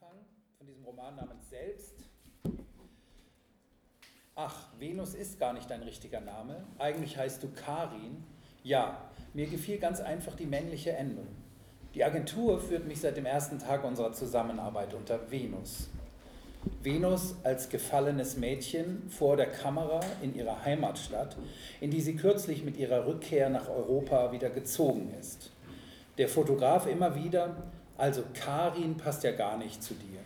Anfang von diesem Roman namens Selbst. Ach, Venus ist gar nicht dein richtiger Name. Eigentlich heißt du Karin. Ja, mir gefiel ganz einfach die männliche Endung. Die Agentur führt mich seit dem ersten Tag unserer Zusammenarbeit unter Venus. Venus als gefallenes Mädchen vor der Kamera in ihrer Heimatstadt, in die sie kürzlich mit ihrer Rückkehr nach Europa wieder gezogen ist. Der Fotograf immer wieder, also Karin passt ja gar nicht zu dir.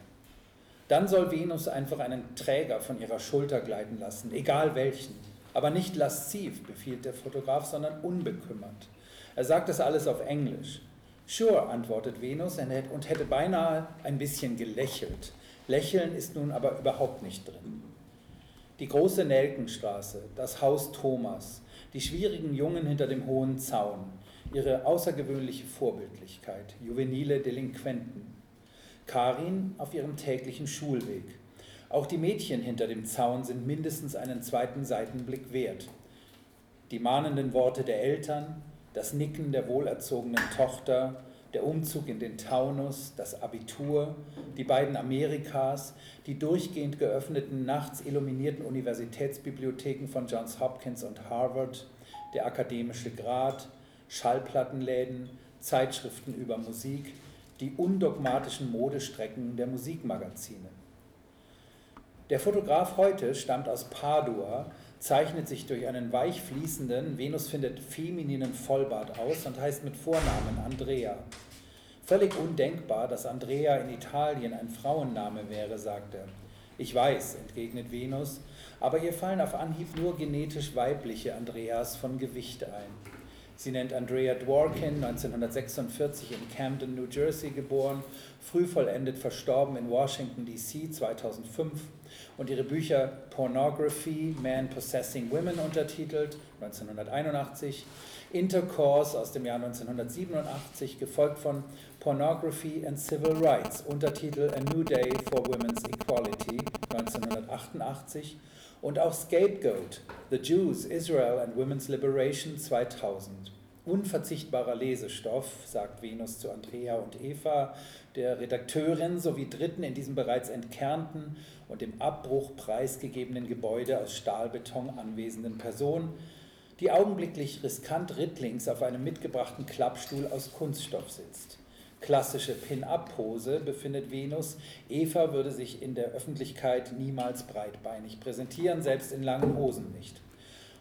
Dann soll Venus einfach einen Träger von ihrer Schulter gleiten lassen, egal welchen. Aber nicht lasziv, befiehlt der Fotograf, sondern unbekümmert. Er sagt das alles auf Englisch. Sure, antwortet Venus und hätte beinahe ein bisschen gelächelt. Lächeln ist nun aber überhaupt nicht drin. Die große Nelkenstraße, das Haus Thomas, die schwierigen Jungen hinter dem hohen Zaun, ihre außergewöhnliche Vorbildlichkeit, juvenile Delinquenten. Karin auf ihrem täglichen Schulweg. Auch die Mädchen hinter dem Zaun sind mindestens einen zweiten Seitenblick wert. Die mahnenden Worte der Eltern, das Nicken der wohlerzogenen Tochter, der Umzug in den Taunus, das Abitur, die beiden Amerikas, die durchgehend geöffneten, nachts illuminierten Universitätsbibliotheken von Johns Hopkins und Harvard, der akademische Grad, Schallplattenläden, Zeitschriften über Musik, die undogmatischen Modestrecken der Musikmagazine. Der Fotograf heute stammt aus Padua, zeichnet sich durch einen weich fließenden, Venus findet femininen Vollbart aus und heißt mit Vornamen Andrea. Völlig undenkbar, dass Andrea in Italien ein Frauenname wäre, sagt er. Ich weiß, entgegnet Venus, aber ihr fallen auf Anhieb nur genetisch weibliche Andreas von Gewicht ein. Sie nennt Andrea Dworkin, 1946 in Camden, New Jersey geboren, früh vollendet verstorben in Washington, D.C. 2005 und ihre Bücher Pornography, Man Possessing Women untertitelt, 1981, Intercourse aus dem Jahr 1987, gefolgt von Pornography and Civil Rights, Untertitel A New Day for Women's Equality, 1988 und auch Scapegoat, The Jews, Israel and Women's Liberation 2000. Unverzichtbarer Lesestoff, sagt Venus zu Andrea und Eva, der Redakteurin sowie Dritten in diesem bereits entkernten und im Abbruch preisgegebenen Gebäude aus Stahlbeton anwesenden Person, die augenblicklich riskant rittlings auf einem mitgebrachten Klappstuhl aus Kunststoff sitzt klassische Pin-Up-Pose befindet Venus. Eva würde sich in der Öffentlichkeit niemals breitbeinig präsentieren, selbst in langen Hosen nicht.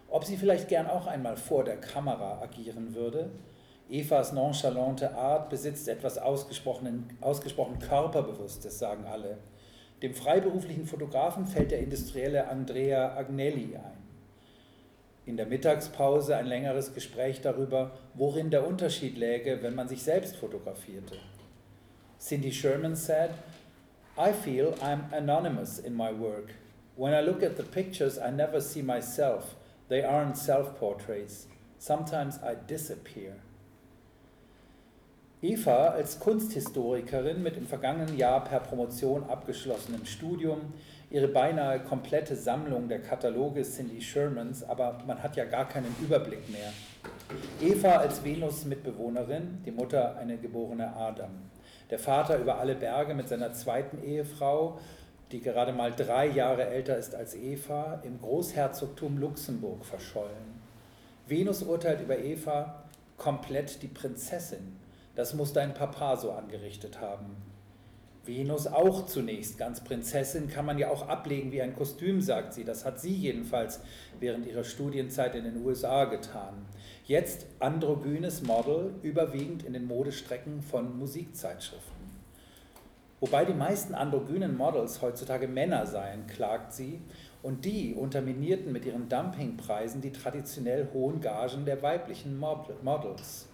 Ob sie vielleicht gern auch einmal vor der Kamera agieren würde? Evas nonchalante Art besitzt etwas ausgesprochen, ausgesprochen Körperbewusstes, sagen alle. Dem freiberuflichen Fotografen fällt der industrielle Andrea Agnelli ein in der Mittagspause ein längeres Gespräch darüber, worin der Unterschied läge, wenn man sich selbst fotografierte. Cindy Sherman said, I feel I'm anonymous in my work. When I look at the pictures, I never see myself. They aren't self portraits. Sometimes I disappear. Eva als Kunsthistorikerin mit im vergangenen Jahr per Promotion abgeschlossenem Studium, ihre beinahe komplette Sammlung der Kataloge Cindy Shermans, aber man hat ja gar keinen Überblick mehr. Eva als Venus-Mitbewohnerin, die Mutter eine geborene Adam. Der Vater über alle Berge mit seiner zweiten Ehefrau, die gerade mal drei Jahre älter ist als Eva, im Großherzogtum Luxemburg verschollen. Venus urteilt über Eva komplett die Prinzessin das muss dein Papa so angerichtet haben. Venus auch zunächst, ganz Prinzessin, kann man ja auch ablegen wie ein Kostüm, sagt sie. Das hat sie jedenfalls während ihrer Studienzeit in den USA getan. Jetzt androgynes Model, überwiegend in den Modestrecken von Musikzeitschriften. Wobei die meisten androgynen Models heutzutage Männer seien, klagt sie, und die unterminierten mit ihren Dumpingpreisen die traditionell hohen Gagen der weiblichen Models.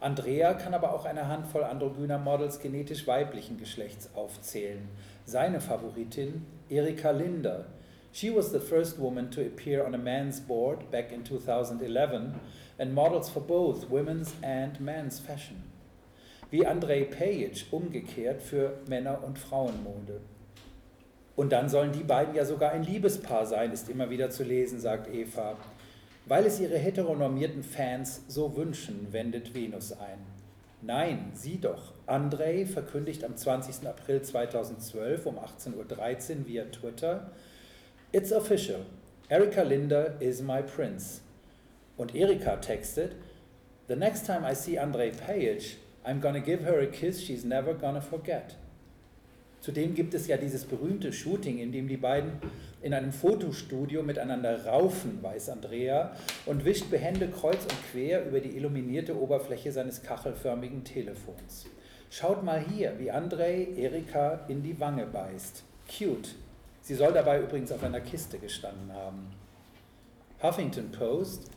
Andrea kann aber auch eine Handvoll androgyner Models genetisch weiblichen Geschlechts aufzählen. Seine Favoritin, Erika Linder. She was the first woman to appear on a man's board back in 2011 and models for both women's and men's fashion. Wie Andrei Pejic umgekehrt für Männer- und Frauenmode. Und dann sollen die beiden ja sogar ein Liebespaar sein, ist immer wieder zu lesen, sagt Eva. Weil es ihre heteronormierten Fans so wünschen, wendet Venus ein. Nein, sie doch. Andrei verkündigt am 20. April 2012 um 18.13 Uhr via Twitter, It's official. Erika Linder is my prince. Und Erika textet, The next time I see Andrei Page, I'm gonna give her a kiss she's never gonna forget. Zudem gibt es ja dieses berühmte Shooting, in dem die beiden in einem Fotostudio miteinander raufen, weiß Andrea, und wischt behende kreuz und quer über die illuminierte Oberfläche seines kachelförmigen Telefons. Schaut mal hier, wie Andrei Erika in die Wange beißt. Cute. Sie soll dabei übrigens auf einer Kiste gestanden haben. Huffington Post.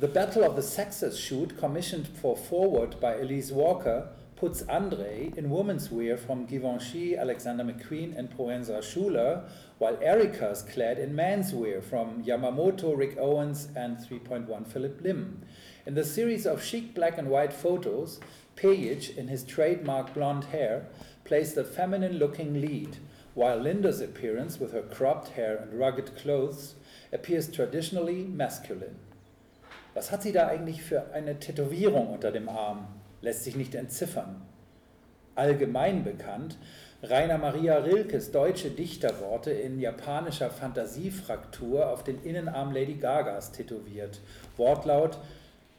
The Battle of the Sexes shoot, commissioned for Forward by Elise Walker, puts Andre in woman's wear from Givenchy, Alexander McQueen, and Proenza Schuler, while Erica's clad in men's wear from Yamamoto, Rick Owens, and 3.1 Philip Lim. In the series of chic black and white photos, Page, in his trademark blonde hair, plays the feminine looking lead, while Linda's appearance, with her cropped hair and rugged clothes, appears traditionally masculine. Was hat sie da eigentlich für eine Tätowierung unter dem Arm? Lässt sich nicht entziffern. Allgemein bekannt, Rainer Maria Rilkes deutsche Dichterworte in japanischer Fantasiefraktur auf den Innenarm Lady Gagas tätowiert. Wortlaut: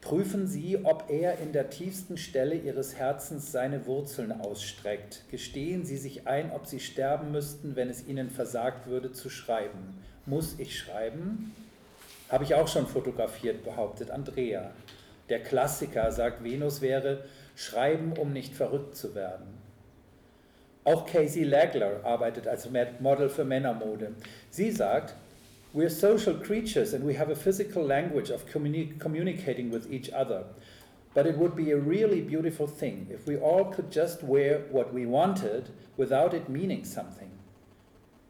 Prüfen Sie, ob er in der tiefsten Stelle Ihres Herzens seine Wurzeln ausstreckt. Gestehen Sie sich ein, ob Sie sterben müssten, wenn es Ihnen versagt würde zu schreiben. Muss ich schreiben? Habe ich auch schon fotografiert, behauptet Andrea. Der Klassiker, sagt Venus, wäre Schreiben, um nicht verrückt zu werden. Auch Casey Lagler arbeitet als Model für Männermode. Sie sagt, We're social creatures and we have a physical language of communi communicating with each other. But it would be a really beautiful thing if we all could just wear what we wanted without it meaning something.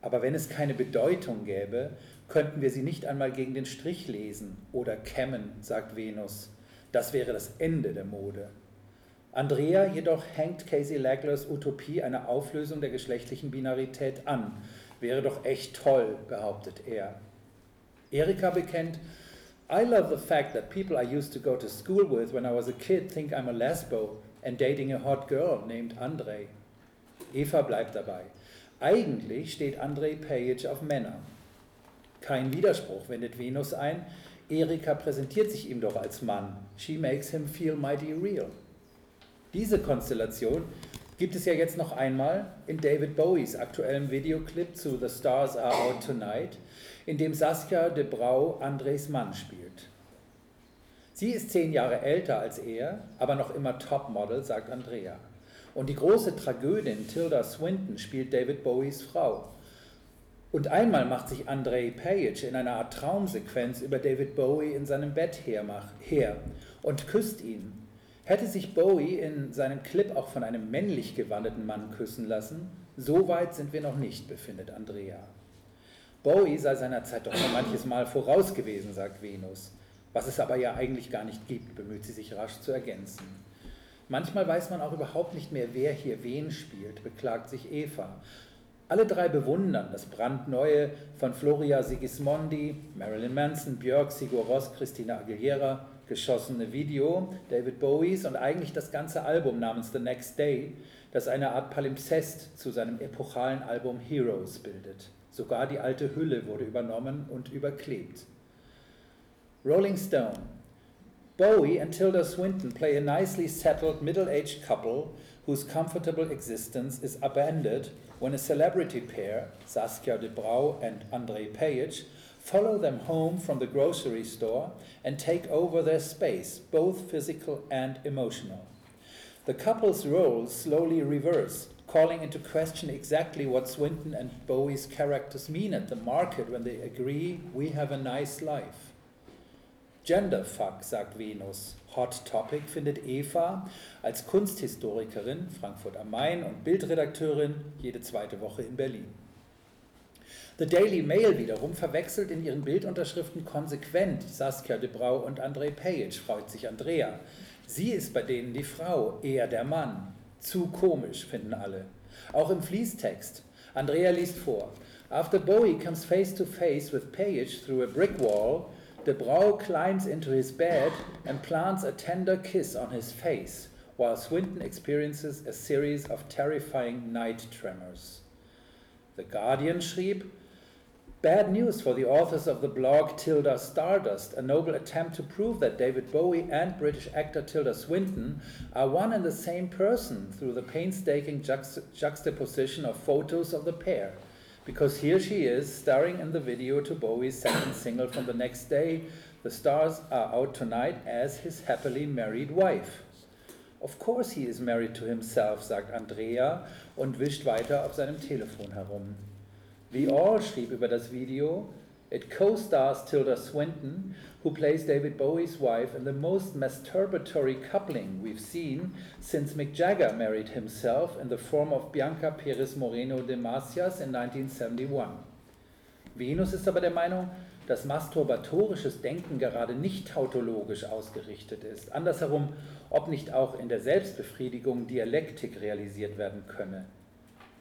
Aber wenn es keine Bedeutung gäbe, könnten wir sie nicht einmal gegen den Strich lesen oder kämmen, sagt Venus. Das wäre das Ende der Mode. Andrea jedoch hängt Casey Laglers Utopie einer Auflösung der geschlechtlichen Binarität an. Wäre doch echt toll, behauptet er. Erika bekennt, I love the fact that people I used to go to school with when I was a kid think I'm a lesbo and dating a hot girl named Andre. Eva bleibt dabei. Eigentlich steht Andre Page auf Männer. Kein Widerspruch wendet Venus ein, Erika präsentiert sich ihm doch als Mann. She makes him feel mighty real. Diese Konstellation gibt es ja jetzt noch einmal in David Bowies aktuellem Videoclip zu The Stars Are Out Tonight, in dem Saskia de Brau Andres Mann spielt. Sie ist zehn Jahre älter als er, aber noch immer Topmodel, sagt Andrea. Und die große Tragödin Tilda Swinton spielt David Bowies Frau. Und einmal macht sich Andrei Page in einer Art Traumsequenz über David Bowie in seinem Bett her, und küsst ihn. Hätte sich Bowie in seinem Clip auch von einem männlich gewandeten Mann küssen lassen, so weit sind wir noch nicht, befindet Andrea. Bowie sei seiner Zeit doch schon manches Mal voraus gewesen, sagt Venus. Was es aber ja eigentlich gar nicht gibt, bemüht sie sich rasch zu ergänzen. Manchmal weiß man auch überhaupt nicht mehr, wer hier wen spielt, beklagt sich Eva. Alle drei bewundern das brandneue von Floria Sigismondi, Marilyn Manson, Björk, Sigur Ross, Christina Aguilera geschossene Video David Bowies und eigentlich das ganze Album namens The Next Day, das eine Art Palimpsest zu seinem epochalen Album Heroes bildet. Sogar die alte Hülle wurde übernommen und überklebt. Rolling Stone. Bowie and Tilda Swinton play a nicely settled middle-aged couple whose comfortable existence is upended when a celebrity pair, Saskia de Brau and Andre Page, follow them home from the grocery store and take over their space, both physical and emotional. The couple's roles slowly reverse, calling into question exactly what Swinton and Bowie's characters mean at the market when they agree we have a nice life. Genderfuck, sagt Venus. Hot Topic findet Eva als Kunsthistorikerin, Frankfurt am Main und Bildredakteurin jede zweite Woche in Berlin. The Daily Mail wiederum verwechselt in ihren Bildunterschriften konsequent Saskia de Brau und André Page, freut sich Andrea. Sie ist bei denen die Frau, er der Mann. Zu komisch, finden alle. Auch im Fließtext. Andrea liest vor. After Bowie comes face to face with Page through a brick wall, De Brau climbs into his bed and plants a tender kiss on his face. while Swinton experiences a series of terrifying night tremors. The Guardian schrieb, Bad news for the authors of the blog Tilda Stardust, a noble attempt to prove that David Bowie and British actor Tilda Swinton are one and the same person through the painstaking juxt- juxtaposition of photos of the pair. Because here she is, starring in the video to Bowie's second single from the next day, The Stars Are Out Tonight, as his happily married wife. Of course he is married to himself, sagt Andrea und wischt weiter auf seinem Telefon herum. The All schrieb über das Video, it co-stars Tilda Swinton, who plays David Bowie's wife in the most masturbatory coupling we've seen since Mick Jagger married himself in the form of Bianca Perez Moreno de Macias in 1971. Venus ist aber der Meinung, dass masturbatorisches Denken gerade nicht tautologisch ausgerichtet ist. Andersherum, ob nicht auch in der Selbstbefriedigung Dialektik realisiert werden könne.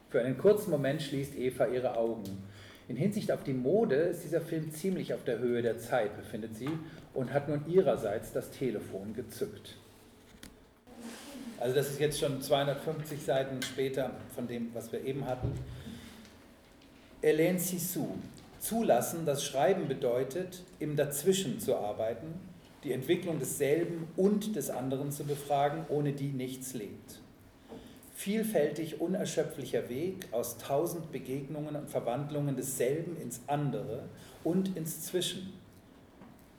Für einen kurzen Moment schließt Eva ihre Augen. In Hinsicht auf die Mode ist dieser Film ziemlich auf der Höhe der Zeit, befindet sie, und hat nun ihrerseits das Telefon gezückt. Also das ist jetzt schon 250 Seiten später von dem, was wir eben hatten. Hélène Sissou. Zulassen, dass Schreiben bedeutet, im Dazwischen zu arbeiten, die Entwicklung desselben und des anderen zu befragen, ohne die nichts lebt vielfältig unerschöpflicher Weg aus tausend Begegnungen und Verwandlungen desselben ins andere und ins Zwischen.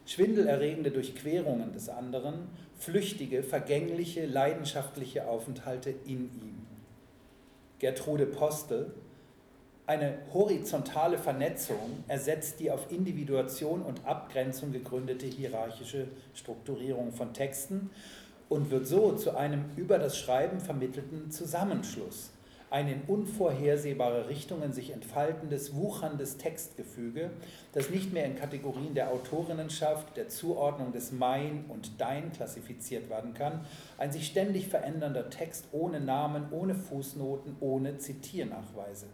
Schwindelerregende Durchquerungen des anderen, flüchtige, vergängliche, leidenschaftliche Aufenthalte in ihm. Gertrude Postel, eine horizontale Vernetzung ersetzt die auf Individuation und Abgrenzung gegründete hierarchische Strukturierung von Texten und wird so zu einem über das Schreiben vermittelten Zusammenschluss, ein in unvorhersehbare Richtungen sich entfaltendes, wucherndes Textgefüge, das nicht mehr in Kategorien der Autorinnenschaft, der Zuordnung des Mein und Dein klassifiziert werden kann, ein sich ständig verändernder Text ohne Namen, ohne Fußnoten, ohne Zitiernachweise.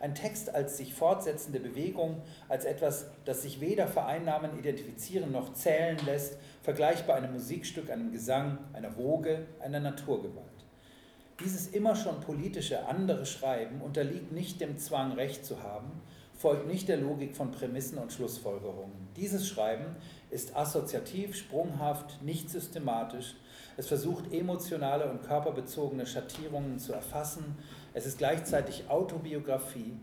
Ein Text als sich fortsetzende Bewegung, als etwas, das sich weder vereinnahmen, identifizieren noch zählen lässt, vergleichbar einem Musikstück, einem Gesang, einer Woge, einer Naturgewalt. Dieses immer schon politische andere Schreiben unterliegt nicht dem Zwang, Recht zu haben, folgt nicht der Logik von Prämissen und Schlussfolgerungen. Dieses Schreiben ist assoziativ, sprunghaft, nicht systematisch. Es versucht emotionale und körperbezogene Schattierungen zu erfassen, es ist gleichzeitig Autobiografie,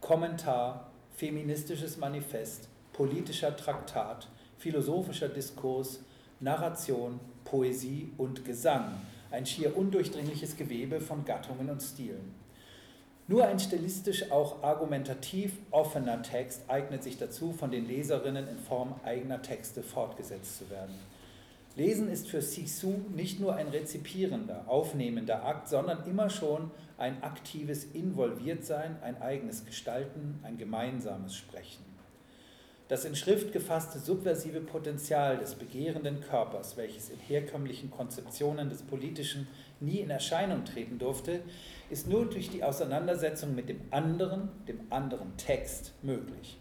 Kommentar, feministisches Manifest, politischer Traktat, philosophischer Diskurs, Narration, Poesie und Gesang, ein schier undurchdringliches Gewebe von Gattungen und Stilen. Nur ein stilistisch auch argumentativ offener Text eignet sich dazu, von den Leserinnen in Form eigener Texte fortgesetzt zu werden. Lesen ist für Sissou nicht nur ein rezipierender, aufnehmender Akt, sondern immer schon ein aktives Involviertsein, ein eigenes Gestalten, ein gemeinsames Sprechen. Das in Schrift gefasste subversive Potenzial des begehrenden Körpers, welches in herkömmlichen Konzeptionen des Politischen nie in Erscheinung treten durfte, ist nur durch die Auseinandersetzung mit dem anderen, dem anderen Text möglich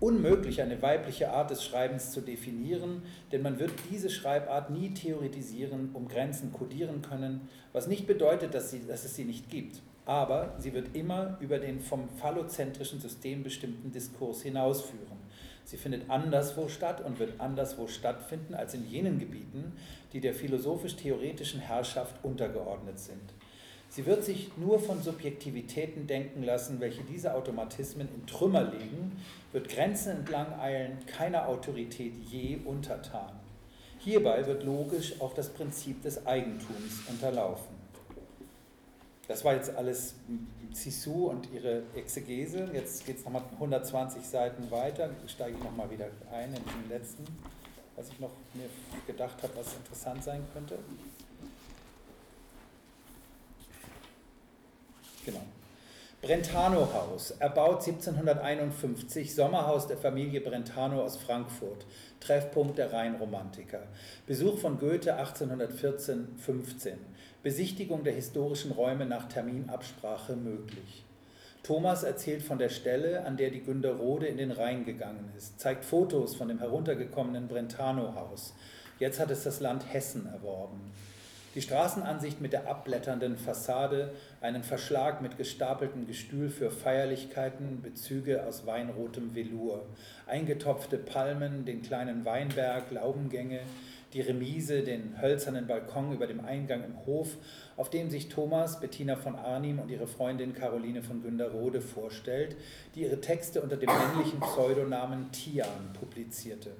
unmöglich, eine weibliche Art des Schreibens zu definieren, denn man wird diese Schreibart nie theoretisieren, um Grenzen kodieren können, was nicht bedeutet, dass, sie, dass es sie nicht gibt. Aber sie wird immer über den vom phallozentrischen System bestimmten Diskurs hinausführen. Sie findet anderswo statt und wird anderswo stattfinden als in jenen Gebieten, die der philosophisch-theoretischen Herrschaft untergeordnet sind. Sie wird sich nur von Subjektivitäten denken lassen, welche diese Automatismen in Trümmer legen, wird Grenzen entlang eilen, keiner Autorität je untertan. Hierbei wird logisch auch das Prinzip des Eigentums unterlaufen. Das war jetzt alles Sissou und ihre Exegese. Jetzt geht es nochmal 120 Seiten weiter. Steige ich nochmal wieder ein in den letzten, was ich noch mir gedacht habe, was interessant sein könnte. Genau. Brentano Haus, erbaut 1751, Sommerhaus der Familie Brentano aus Frankfurt, Treffpunkt der Rheinromantiker. Besuch von Goethe 1814-15, Besichtigung der historischen Räume nach Terminabsprache möglich. Thomas erzählt von der Stelle, an der die Günderrode in den Rhein gegangen ist, zeigt Fotos von dem heruntergekommenen Brentano Haus. Jetzt hat es das Land Hessen erworben. Die Straßenansicht mit der abblätternden Fassade, einen Verschlag mit gestapeltem Gestühl für Feierlichkeiten, Bezüge aus weinrotem Velour, eingetopfte Palmen, den kleinen Weinberg, Laubengänge, die Remise, den hölzernen Balkon über dem Eingang im Hof, auf dem sich Thomas, Bettina von Arnim und ihre Freundin Caroline von Günderrode vorstellt, die ihre Texte unter dem männlichen Pseudonamen Tian publizierte.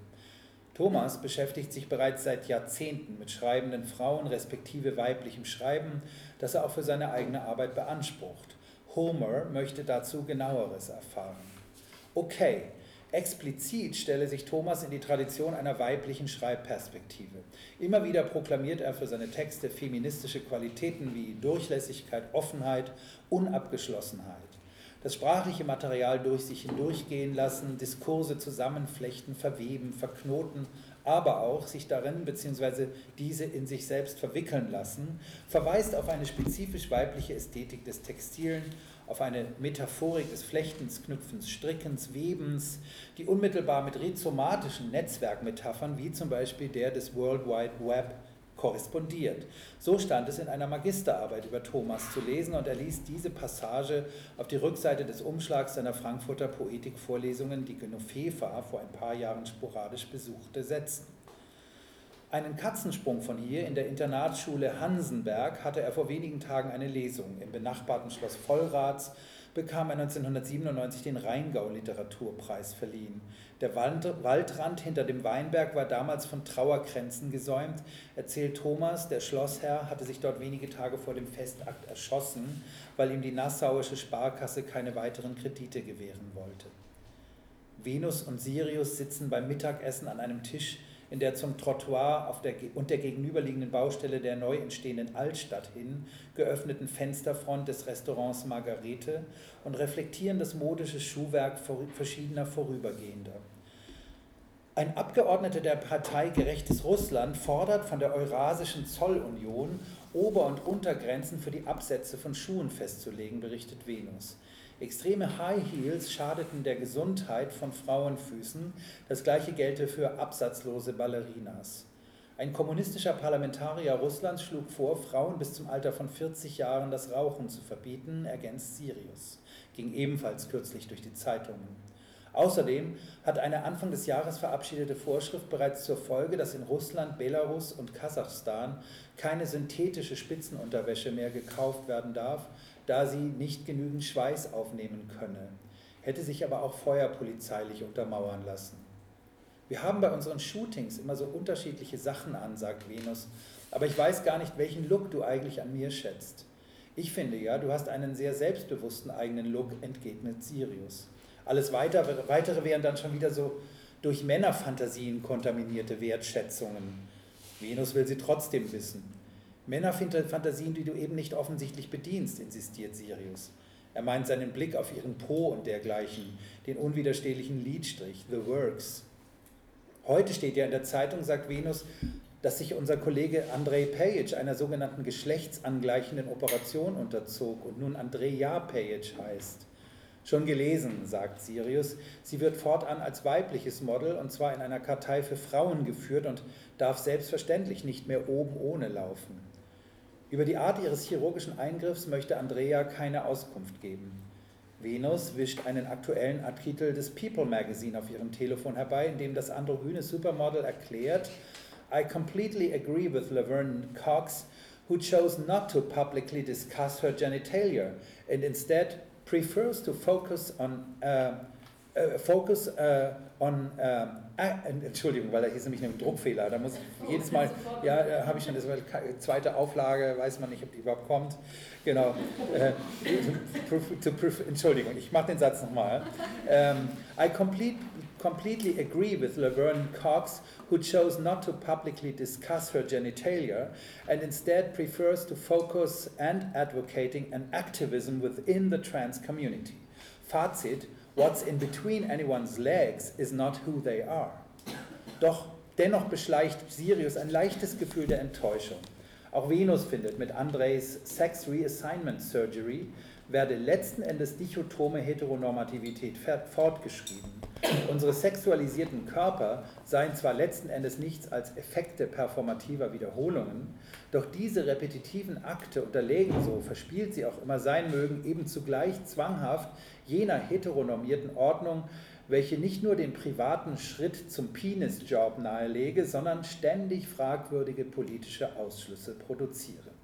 Thomas beschäftigt sich bereits seit Jahrzehnten mit schreibenden Frauen respektive weiblichem Schreiben, das er auch für seine eigene Arbeit beansprucht. Homer möchte dazu genaueres erfahren. Okay, explizit stelle sich Thomas in die Tradition einer weiblichen Schreibperspektive. Immer wieder proklamiert er für seine Texte feministische Qualitäten wie Durchlässigkeit, Offenheit, Unabgeschlossenheit das sprachliche Material durch sich hindurchgehen lassen, Diskurse zusammenflechten, verweben, verknoten, aber auch sich darin bzw. diese in sich selbst verwickeln lassen, verweist auf eine spezifisch weibliche Ästhetik des Textilen, auf eine Metaphorik des Flechtens, Knüpfens, Strickens, Webens, die unmittelbar mit rhizomatischen Netzwerkmetaphern wie zum Beispiel der des World Wide Web korrespondiert. So stand es in einer Magisterarbeit über Thomas zu lesen und er ließ diese Passage auf die Rückseite des Umschlags seiner Frankfurter Poetikvorlesungen, die Genovefa vor ein paar Jahren sporadisch besuchte, setzen. Einen Katzensprung von hier in der Internatsschule Hansenberg hatte er vor wenigen Tagen eine Lesung. Im benachbarten Schloss Vollrats bekam er 1997 den Rheingau-Literaturpreis verliehen. Der Waldrand hinter dem Weinberg war damals von Trauerkränzen gesäumt, erzählt Thomas, der Schlossherr hatte sich dort wenige Tage vor dem Festakt erschossen, weil ihm die nassauische Sparkasse keine weiteren Kredite gewähren wollte. Venus und Sirius sitzen beim Mittagessen an einem Tisch in der zum Trottoir der, und der gegenüberliegenden Baustelle der neu entstehenden Altstadt hin geöffneten Fensterfront des Restaurants Margarete und reflektieren das modische Schuhwerk verschiedener Vorübergehender. Ein Abgeordneter der Partei Gerechtes Russland fordert von der Eurasischen Zollunion Ober- und Untergrenzen für die Absätze von Schuhen festzulegen, berichtet Venus. Extreme High Heels schadeten der Gesundheit von Frauenfüßen. Das gleiche gelte für absatzlose Ballerinas. Ein kommunistischer Parlamentarier Russlands schlug vor, Frauen bis zum Alter von 40 Jahren das Rauchen zu verbieten, ergänzt Sirius. Ging ebenfalls kürzlich durch die Zeitungen. Außerdem hat eine Anfang des Jahres verabschiedete Vorschrift bereits zur Folge, dass in Russland, Belarus und Kasachstan keine synthetische Spitzenunterwäsche mehr gekauft werden darf, da sie nicht genügend Schweiß aufnehmen könne, hätte sich aber auch feuerpolizeilich untermauern lassen. Wir haben bei unseren Shootings immer so unterschiedliche Sachen an, sagt Venus, aber ich weiß gar nicht, welchen Look du eigentlich an mir schätzt. Ich finde ja, du hast einen sehr selbstbewussten eigenen Look, entgegnet Sirius. Alles weitere, weitere wären dann schon wieder so durch Männerfantasien kontaminierte Wertschätzungen. Venus will sie trotzdem wissen. Männerfantasien, die du eben nicht offensichtlich bedienst, insistiert Sirius. Er meint seinen Blick auf ihren Po und dergleichen, den unwiderstehlichen Liedstrich, The Works. Heute steht ja in der Zeitung, sagt Venus, dass sich unser Kollege Andrei Page einer sogenannten geschlechtsangleichenden Operation unterzog und nun Andrea Page heißt. Schon gelesen, sagt Sirius. Sie wird fortan als weibliches Model und zwar in einer Kartei für Frauen geführt und darf selbstverständlich nicht mehr oben ohne laufen. Über die Art ihres chirurgischen Eingriffs möchte Andrea keine Auskunft geben. Venus wischt einen aktuellen Artikel des People Magazine auf ihrem Telefon herbei, in dem das androgyne Supermodel erklärt, I completely agree with Laverne Cox, who chose not to publicly discuss her genitalia and instead prefers to focus on uh, uh, focus uh, on Entschuldigung, weil da hier ist nämlich ein Druckfehler. Da muss ich jedes Mal, ja, habe ich schon, das zweite Auflage, weiß man nicht, ob die überhaupt kommt. Genau. Äh, to, to, Entschuldigung, ich mache den Satz nochmal. Ähm, I complete, completely agree with Laverne Cox, who chose not to publicly discuss her genitalia and instead prefers to focus and advocating an activism within the trans community. Fazit, What's in between anyone's legs is not who they are. Doch dennoch beschleicht Sirius ein leichtes Gefühl der Enttäuschung. Auch Venus findet, mit Andres Sex Reassignment Surgery werde letzten Endes dichotome Heteronormativität fortgeschrieben. Unsere sexualisierten Körper seien zwar letzten Endes nichts als Effekte performativer Wiederholungen, doch diese repetitiven Akte unterlegen, so verspielt sie auch immer sein mögen, eben zugleich zwanghaft jener heteronormierten Ordnung, welche nicht nur den privaten Schritt zum Penisjob nahelege, sondern ständig fragwürdige politische Ausschlüsse produziere.